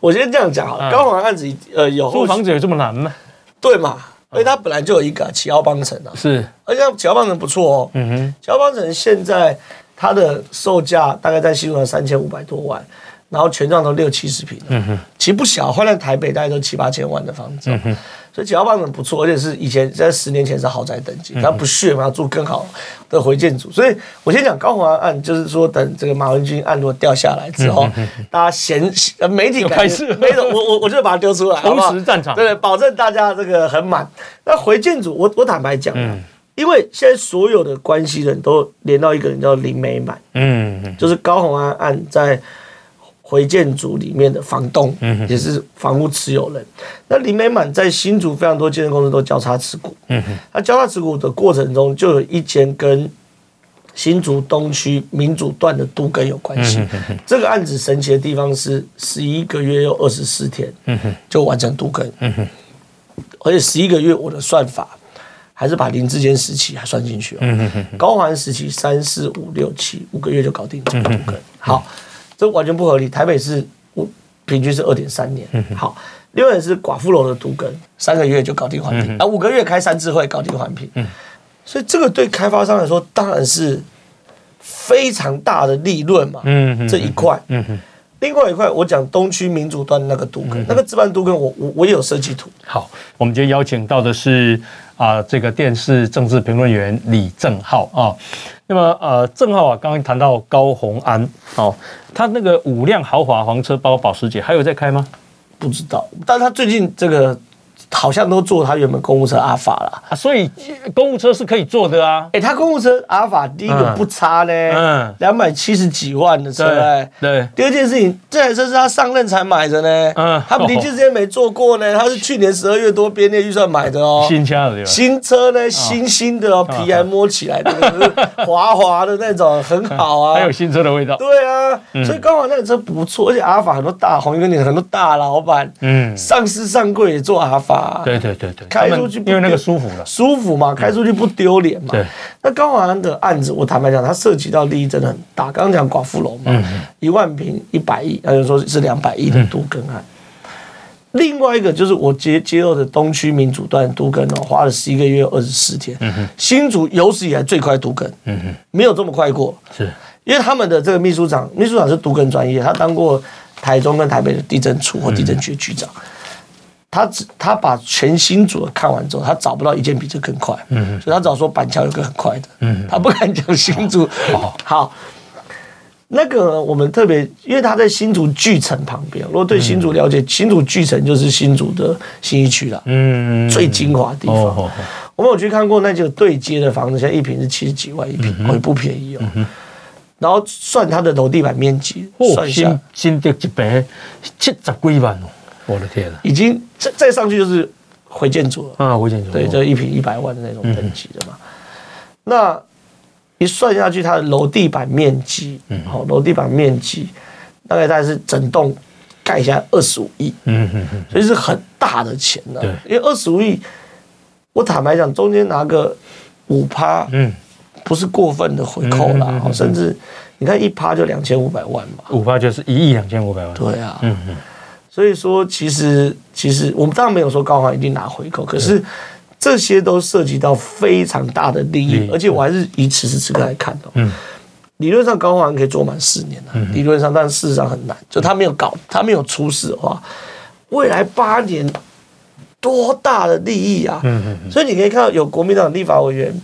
我先这样讲啊，高虹安案子呃有租房子有这么难吗？对嘛，因为他本来就有一个启豪邦城啊，是，而且启豪邦城不错哦，嗯哼，启豪邦城现在它的售价大概在新竹三千五百多万。然后全幢都六七十平，嗯哼，其实不小，换在台北大概都七八千万的房子，嗯哼，所以启豪邦很不错，而且是以前在十年前是豪宅等级，他不屑嘛，要住更好的回建组，所以我先讲高虹安案，就是说等这个马文君案如果掉下来之后，大家闲媒体开始，我我我就把它丢出来，同时战场，对，保证大家这个很满。那回建组，我我坦白讲，因为现在所有的关系人都连到一个人叫林美满，嗯，就是高虹安案在。回建组里面的房东，也是房屋持有人。那林美满在新竹非常多建设公司都交叉持股。嗯哼，他交叉持股的过程中，就有一间跟新竹东区民主段的都根有关系。这个案子神奇的地方是，十一个月又二十四天，嗯就完成都更。而且十一个月我的算法还是把林志坚时期还算进去了。高虹安时期三四五六七五个月就搞定了都更。好。这完全不合理。台北市我平均是二点三年。好，另外是寡妇楼的独根，三个月就搞定环评，啊，五个月开三次会搞定环评。所以这个对开发商来说当然是非常大的利润嘛。这一块。另外一块我讲东区民主端那个都更，那个置办都更我我我也有设计图。好，我们今天邀请到的是啊这个电视政治评论员李正浩啊。那么呃，正浩啊，刚刚谈到高洪安，哦，他那个五辆豪华房车，包括保时捷，还有在开吗？不知道，但他最近这个。好像都坐他原本公务车阿法了啊，所以公务车是可以坐的啊。哎，他公务车阿法第一个不差呢，嗯，两百七十几万的车，哎，对。第二件事情，这台车是他上任才买的呢，嗯，他离职之前没坐过呢，他是去年十二月多编列预算买的哦，*laughs* 新车的，新车呢，新新的哦，皮还摸起来的，*laughs* 滑滑的那种，很好啊，*laughs* 还有新车的味道。对啊，所以刚好那个车不错，而且阿法很多大红因为你很多大老板，嗯，上市上柜也坐阿法。对对对对，开出去因为那个舒服了，舒服嘛，开出去不丢脸嘛。对，那高华安的案子，我坦白讲，它涉及到利益真的很大。刚刚讲寡妇楼嘛，一万平一百亿，那就说是两百亿的都更案。另外一个就是我接接到的东区民主段都更哦，花了十一个月二十四天。嗯新竹有史以来最快都更，没有这么快过。是，因为他们的这个秘书长，秘书长是都更专业，他当过台中跟台北的地震处或地震局局长。他只他把全新组的看完之后，他找不到一件比这更快，所以他找说板桥有个很快的，嗯，他不敢讲新组。好，好，那个我们特别，因为他在新竹巨城旁边，如果对新竹了解，新竹巨城就是新竹的新一区了，嗯，最精华的地方。我们有去看过那几个对接的房子，现在一平是七十几万一坪，也不便宜哦。然后算它的楼地板面积，算一下，新的一平七十几万哦。我的天呐，已经再再上去就是回建筑了。啊！回建筑。对，就一平一百万的那种等级的嘛。那一算下去，它的楼地板面积，好，楼地板面积大概大概是整栋盖下来二十五亿，嗯嗯嗯，所以是很大的钱的。对，因为二十五亿，我坦白讲，中间拿个五趴，嗯，不是过分的回扣啦，嗯嗯嗯嗯、甚至你看一趴就两千五百万嘛，五趴就是一亿两千五百万。对啊，嗯嗯，所以说其实其实我们当然没有说高行一定拿回扣，可是这些都涉及到非常大的利益，而且我还是以此时此刻来看的，嗯。理论上高行可以做满四年的，理论上，但事实上很难。就他没有搞，他没有出事的话，未来八年多大的利益啊！所以你可以看到，有国民党立法委员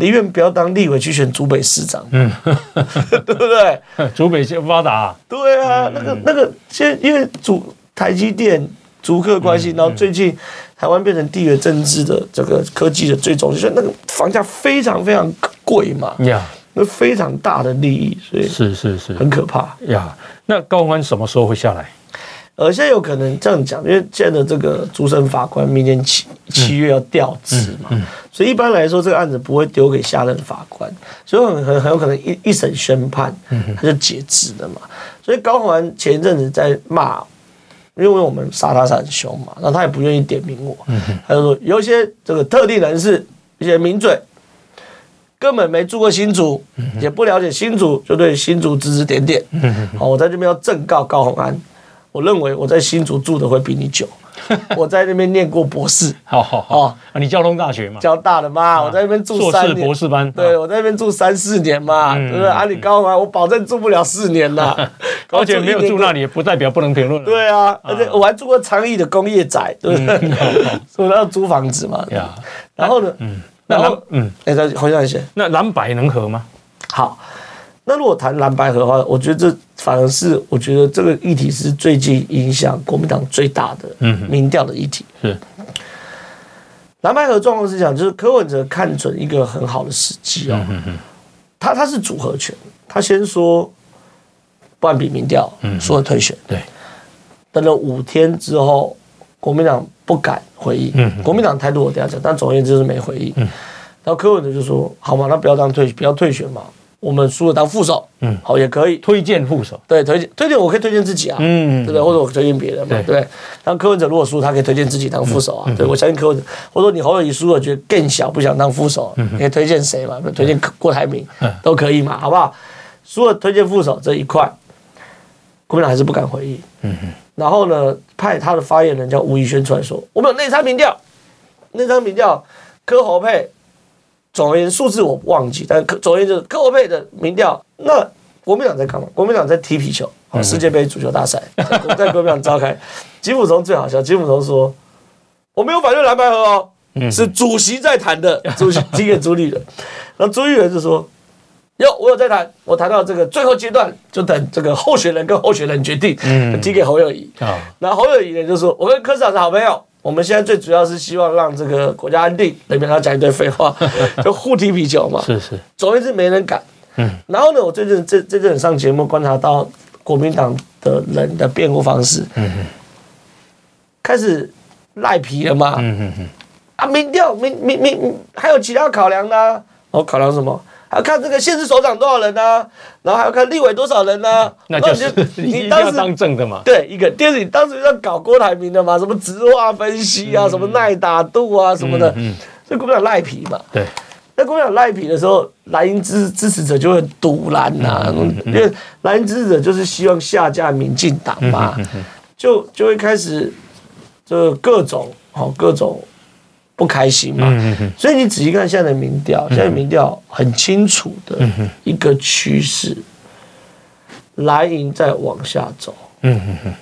宁愿不要当立委去选竹北市长，嗯，*laughs* 对不对？*laughs* 竹北先发达，对啊，那个那个，现因为竹台积电竹客关系，然后最近台湾变成地缘政治的这个科技的最终，就是，那个房价非常非常贵嘛，呀。那非常大的利益，所以是是是很可怕呀。那高虹安什么时候会下来？呃，现在有可能这样讲，因为现在的这个主审法官明年七七月要调职嘛，嗯嗯嗯、所以一般来说这个案子不会丢给下任法官，所以很很很有可能一一审宣判，他就解职了嘛。所以高虹安前一阵子在骂，因为我们杀他杀很凶嘛，然后他也不愿意点名我，他就说有一些这个特定人士，一些名嘴。根本没住过新竹，也不了解新竹，就对新竹指指点点。好，我在这边要正告高虹安，我认为我在新竹住的会比你久，*laughs* 我在那边念过博士。好好好，啊，你交通大学嘛？交大的嘛，我在那边住三年。博士班。对，我在那边住三四年嘛，对不对？啊，你高虹安，我保证住不了四年呐。*laughs* 而且没有住那里，也不代表不能评论。对啊，而且我还住过昌邑的工业宅，对不对？所以要租房子嘛。然后呢？嗯。那蓝嗯，哎，再回想一下，那蓝白能合吗？好，那如果谈蓝白合的话，我觉得这反而是我觉得这个议题是最近影响国民党最大的民调的议题。是。蓝白合状况是讲，就是柯文哲看准一个很好的时机哦，他他是组合拳，他先说不按比民调，嗯说了退选，对，等了五天之后。国民党不敢回应，嗯、国民党态度我等下讲，但总而言之就是没回应。嗯、然后柯文哲就说：“好嘛，那不要当退，不要退选嘛，我们输了当副手，嗯，好也可以推荐副手，对，推荐推荐我可以推荐自己啊，嗯，对不对？或者我推荐别人嘛，对，对。然柯文哲如果输，他可以推荐自己当副手啊，嗯、对，我相信柯文哲。或者说你侯友宜输了，觉得更小，不想当副手，你可以推荐谁嘛？推荐郭台铭都可以嘛，好不好？输了推荐副手这一块，国民党还是不敢回应，嗯嗯。然后呢，派他的发言人叫吴怡轩出来说：“我们有内参民调，内参民调柯侯配，总而言之数字我忘记，但柯总而言之柯侯配的民调。那国民党在干嘛？国民党在踢皮球，世界杯足球大赛在，在国民党召开。*laughs* 吉普松最好笑，吉普松说：我没有反对蓝白合哦，是主席在谈的，主席提给朱立伦，*laughs* 然后朱立伦就说。”哟，我有在谈，我谈到这个最后阶段，就等这个候选人跟候选人决定，嗯，提给侯友谊。啊，那侯友谊呢就说，我跟柯市长是好朋友，我们现在最主要是希望让这个国家安定。那边他讲一堆废话，*laughs* 就互踢皮球嘛。是是，总而言之没人敢。嗯，然后呢，我最近这这阵上节目观察到国民党的人的辩护方式，嗯哼，开始赖皮了嘛。嗯嗯嗯，啊，民调民民民还有其他考量呢？啊？我考量什么？还要看这个县市首长多少人呢、啊？然后还要看立委多少人呢、啊？那就是 *laughs* 你当时当政的嘛？对，一个第二，你当时要搞郭台铭的嘛？什么直化分析啊，嗯、什么耐打度啊，什么的，嗯嗯、所以国民党赖皮嘛。对，那国民党赖皮的时候，蓝营支支持者就会赌烂呐，因为蓝营支持者就是希望下架民进党嘛，就就会开始就各种好各种。不开心嘛？所以你仔细看现在的民调，现在民调很清楚的一个趋势，蓝营在往下走。嗯哼哼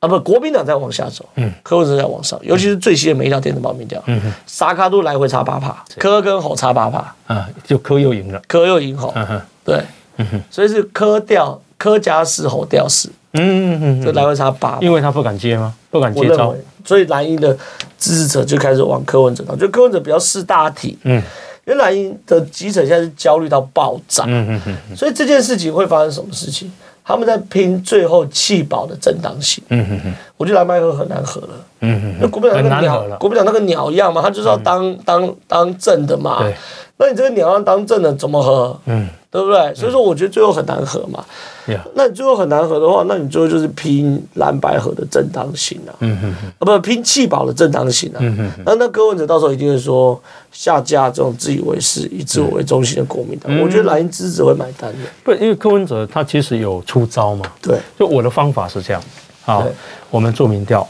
啊，不，国民党在往下走。嗯，柯文哲在往上，尤其是最新的每一条电子报民调，嗯哼，沙卡都来回差八趴，柯跟侯差八趴。啊，就柯又赢了，柯又赢侯。嗯哼，对，嗯哼，所以是柯调柯家是侯调是。嗯嗯嗯，这来回差八，因为他不敢接吗？不敢接招，所以蓝营的支持者就开始往柯文哲走。就柯文哲比较识大体，嗯，因为蓝营的基层现在是焦虑到爆炸，嗯嗯嗯，所以这件事情会发生什么事情？他们在拼最后弃保的正当性，嗯嗯嗯，我觉得蓝白合很难合了，嗯嗯，那国民党那个鸟，国民党那个鸟样嘛，他就是要当当当正的嘛，对，那你这个鸟要当正的怎么合？嗯，对不对？所以说，我觉得最后很难和嘛。嗯、那你最后很难和的话，那你最后就是拼蓝白河的正当性啊。嗯哼哼啊，不拼弃保的正当性啊。嗯哼哼那那柯文哲到时候一定会说下架这种自以为是、以自我为中心的国民党。嗯、我觉得蓝营支持会买单的。不，因为柯文哲他其实有出招嘛。对。就我的方法是这样，好，我们做民调，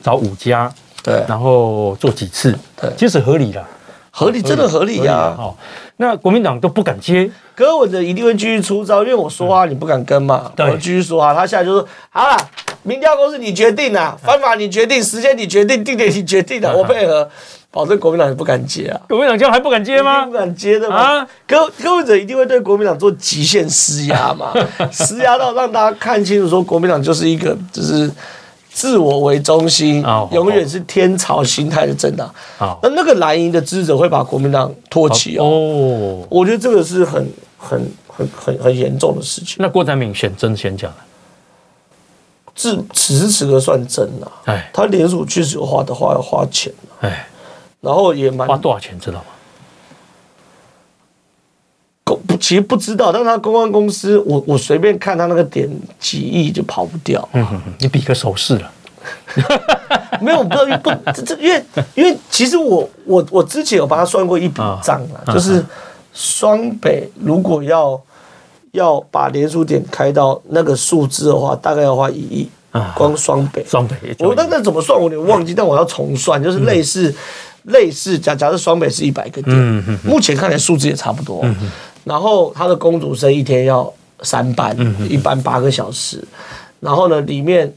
找五家，对，然后做几次，对，其实合理的。合理，真的合理呀！好，那国民党都不敢接，柯文哲一定会继续出招，因为我说话你不敢跟嘛，我继续说啊，他现在就说好了，民调公司你决定啊，方法你决定，时间你决定，地点你决定的，我配合，保证国民党也不敢接啊。国民党这样还不敢接吗？不敢接的嘛。柯柯文哲一定会对国民党做极限施压嘛，*laughs* 施压到让大家看清楚，说国民党就是一个就是。自我为中心，永远是天朝心态的政党。那那个蓝营的支持者会把国民党托起哦。我觉得这个是很、很、很、很、很严重的事情。那郭台铭选真选假的？至此时此刻算真了。哎，他连署确实有花的话要花钱。哎，然后也蛮花多少钱知道吗？公其实不知道，但是他公关公司，我我随便看他那个点几亿就跑不掉。嗯哼哼，你比个手势了，没有，我不知道，不这这，因为因为其实我我我之前有帮他算过一笔账啊，哦、就是双北如果要要把连锁点开到那个数字的话，大概要花一亿，光双北。双北，我那那怎么算？我有点忘记，但我要重算，就是类似、嗯、类似假假设双北是一百个点，目前看来数字也差不多。嗯然后他的公主生一天要三班，一班八个小时。然后呢，里面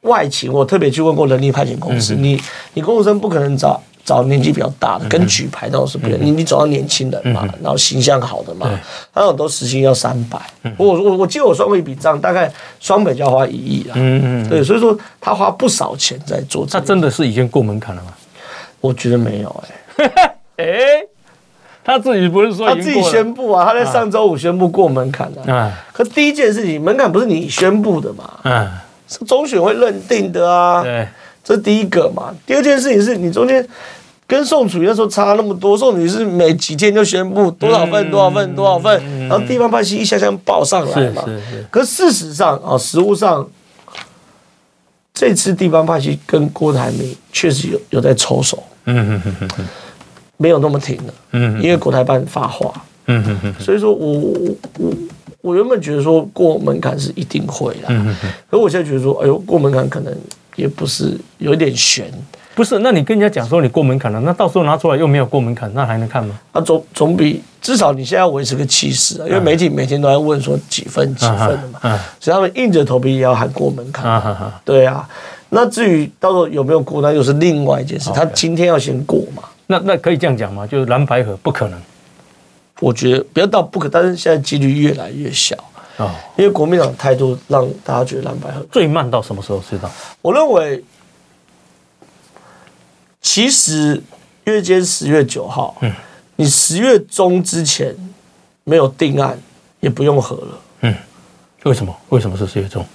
外勤我特别去问过人力派遣公司，你你公主生不可能找找年纪比较大的，跟举牌那种是不行。你你找到年轻人嘛，然后形象好的嘛，他有很多时薪要三百。我我我记得我算过一笔账，大概双北就要花一亿啊。嗯嗯，对，所以说他花不少钱在做这。他真的是已经过门槛了吗？我觉得没有哎。哎。*laughs* 他自己不是说他自己宣布啊？他在上周五宣布过门槛了。啊，可第一件事情，门槛不是你宣布的嘛？嗯，是中选会认定的啊。对，这是第一个嘛。第二件事情是你中间跟宋楚瑜那时候差那么多，宋楚瑜是每几天就宣布多少份、多少份、多少份，然后地方派系一下下报上来嘛。是是是。可事实上啊，实务上，这次地方派系跟郭台铭确实有有在抽手。嗯嗯嗯嗯。没有那么挺了，嗯，因为国台办发话，嗯嗯嗯，所以说我我我我原本觉得说过门槛是一定会的，嗯嗯，可我现在觉得说，哎呦，过门槛可能也不是有一点悬，不是？那你跟人家讲说你过门槛了，那到时候拿出来又没有过门槛，那还能看吗？啊，总总比至少你现在要维持个气势啊，因为媒体每天都在问说几分几分的嘛，嗯，所以他们硬着头皮也要喊过门槛，啊。哈哈，对啊，那至于到时候有没有过，那又是另外一件事，他今天要先过嘛。那那可以这样讲吗？就是蓝白合不可能，我觉得不要到不可，但是现在几率越来越小啊，哦、因为国民党态度让大家觉得蓝白合最慢到什么时候知道？我认为，其实因为今天十月九号，嗯，你十月中之前没有定案，也不用合了，嗯，为什么？为什么是十月中？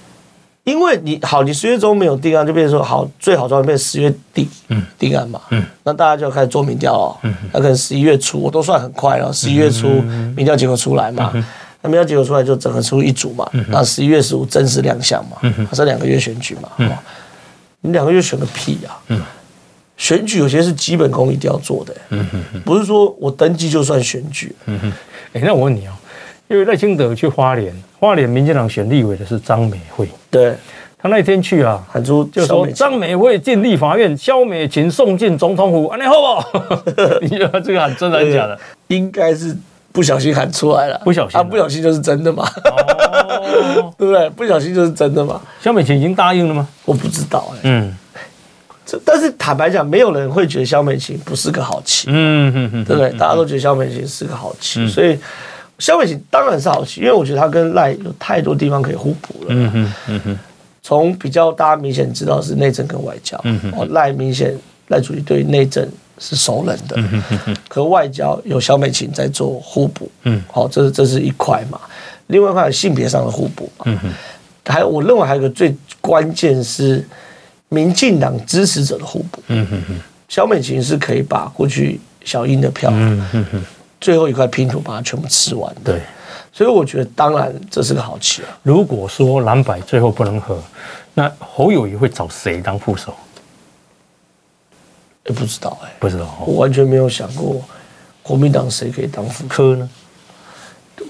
因为你好，你十月中没有定案，就变成说好，最好状态变十月底，嗯，定案嘛，嗯，那大家就要开始做民调了，嗯，那可能十一月初，我都算很快了，十一月初民调结果出来嘛，那民调结果出来就整合出一组嘛，那十一月十五正式亮相嘛，嗯，这两个月选举嘛，嗯，你两个月选个屁呀，嗯，选举有些是基本功一定要做的，嗯哼，不是说我登记就算选举，嗯哼，哎，那我问你哦。因为赖清德去花莲，花莲民进党选立委的是张美慧。对，他那天去啊，喊出就说张美惠进立法院，萧美琴送进总统府，安尼好不好？你觉得这个喊真的还是假的？应该是不小心喊出来了，不小心啊，不小心就是真的嘛？哦，*laughs* 对不对？不小心就是真的嘛？萧美琴已经答应了吗？我不知道哎。嗯，这但是坦白讲，没有人会觉得萧美琴不是个好棋。嗯嗯嗯，对不对？大家都觉得萧美琴是个好棋，所以。萧美琴当然是好棋，因为我觉得他跟赖有太多地方可以互补了。嗯哼，嗯哼。从比较大家明显知道是内政跟外交，嗯哼。赖明显赖主席对内政是熟人的，嗯哼哼。可外交有萧美琴在做互补，嗯。好，这是这是一块嘛。另外一块性别上的互补，嗯哼。还有我认为还有一个最关键是民进党支持者的互补，嗯哼哼。萧美琴是可以把过去小英的票，嗯哼哼。最后一块拼图把它全部吃完的。对，所以我觉得当然这是个好棋啊。如果说蓝白最后不能合，那侯友谊会找谁当副手？也不知道哎、欸，不知道，我完全没有想过国民党谁可以当副科。呢？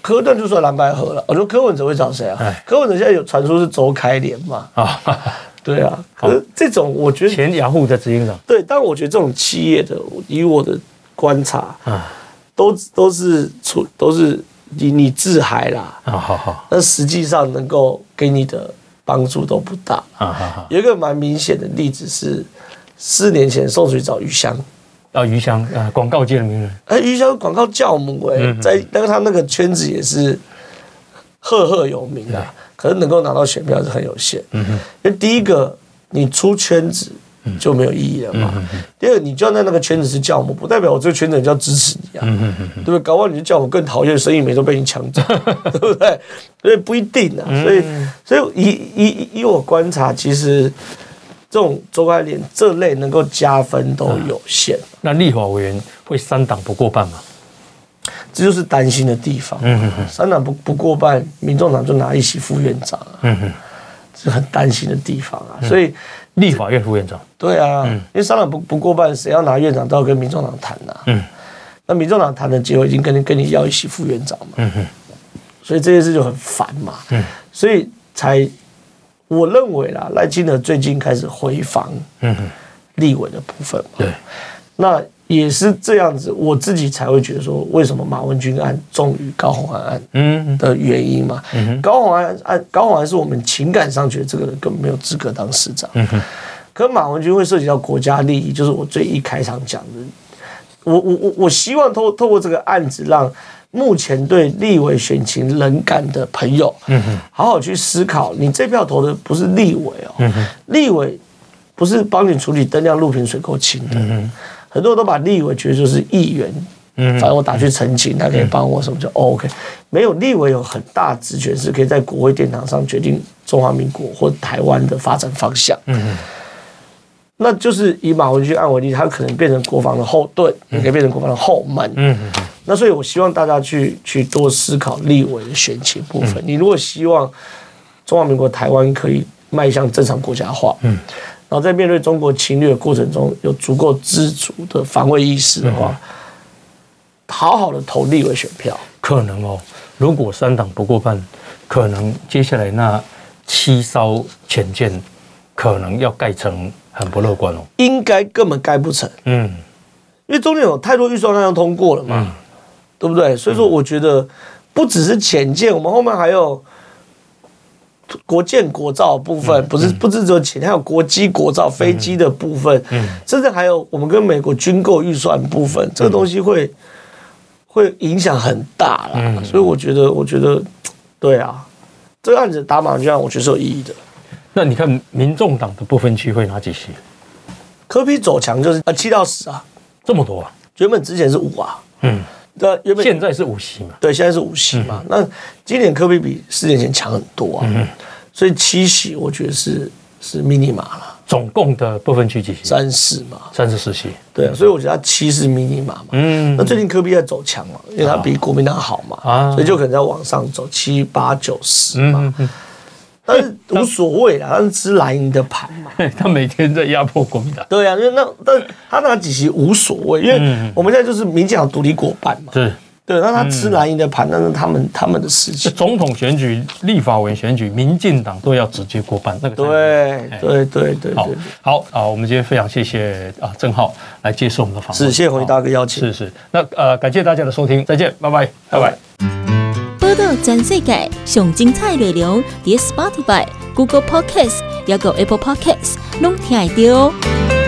柯段就说蓝白合了，我说柯文哲会找谁啊？哎柯文哲现在有传说是周开联嘛？啊，*laughs* 对啊。可是这种我觉得前雅虎的执行长，对，但我觉得这种企业的，以我的观察，啊，都都是出都是你你自嗨啦，啊好好。那实际上能够给你的帮助都不大。啊好好。有一个蛮明显的例子是，四年前送水找余香，啊余香啊广告界的名人，哎，余香广告教母哎、嗯在那个他那个圈子也是赫赫有名的，可是能够拿到选票是很有限。嗯哼因为第一个你出圈子就没有意义了嘛。第二你就要在那个圈子是教母，不代表我这个圈子要支持你啊，对不对？搞不好你就叫我更讨厌，生意没都被你抢走，*laughs* 对不对？所以不一定啊。所以所以以以以我观察，其实这种周刊联这类能够加分都有限。那立法委员会三党不过半吗？这就是担心的地方。嗯哼哼三党不不过半，民众党就拿一席副院长啊，嗯哼，是很担心的地方啊。所以，立法院副院长，对啊，因为三党不不过半，谁要拿院长都要跟民众党谈呐。嗯。那民众党谈的结果已经跟你跟你要一起副院长嘛，嗯哼。所以这件事就很烦嘛。嗯。所以才我认为啦，赖清德最近开始回防嗯哼，立委的部分嘛。对，那也是这样子，我自己才会觉得说，为什么马文君案重于高虹安案嗯的原因嘛。高虹安案，高虹安是我们情感上觉得这个人根本没有资格当市长。嗯哼，可马文君会涉及到国家利益，就是我最一开场讲的。我我我我希望透透过这个案子，让目前对立委选情冷感的朋友，嗯哼，好好去思考，你这票投的不是立委哦，立委不是帮你处理灯亮、路平、水沟清的，很多人都把立委觉得就是议员，嗯，反正我打去澄清，他可以帮我什么就 OK，没有立委有很大职权，是可以在国会殿堂上决定中华民国或台湾的发展方向，嗯那就是以马文君案为例，他可能变成国防的后盾，也可以变成国防的后门。嗯那所以，我希望大家去去多思考立委的选情部分。你如果希望中华民国台湾可以迈向正常国家化，嗯，然后在面对中国侵略的过程中有足够知足的防卫意识的话，好好的投立委选票。可能哦，如果三党不过半，可能接下来那七艘潜舰可能要盖成很不乐观哦。应该根本盖不成，嗯因为中间有太多预算案要通过了嘛，对不对？所以说，我觉得不只是潜舰，我们后面还有国建国造的部分，不是不是只有钱，还有国机国造飞机的部分，嗯甚至还有我们跟美国军购预算部分，这个东西会会影响很大啦。所以我觉得，我觉得，对啊，这个案子打马军案，我觉得是有意义的。那你看民众党的不分区会哪几席？柯比走强就是啊七到十啊，这么多啊？原本之前是五啊，嗯，对，原本现在是五席嘛？对，现在是五席嘛。那今年科比比四年前强很多啊，所以七席我觉得是是 mini 码了，总共的部分区几席？三四嘛。三四四席。对啊，所以我觉得他七是 mini 码嘛。嗯那最近科比在走强嘛，因为他比国民党好嘛，啊所以就可能在往上走七八九十嘛。但是无所谓啦，*laughs* 他是吃蓝营的盘嘛。嗯，*laughs* 他每天在压迫国民党。对啊，因为那但他拿几席无所谓，因为我们现在就是民进党独立过半嘛。是，对，那他吃蓝营的盘，那是他们他们的事情。总统选举、立法委员选举，民进党都要直接过半。那个才对对对对好对，好啊，我们今天非常谢谢啊郑浩来接受我们的访问。是谢谢洪大哥邀请。是是，那呃感谢大家的收听，再见，拜拜，拜拜。报全世界上精彩内容，伫 Spotify、Google Podcasts，还有 Apple Podcasts，拢听得到。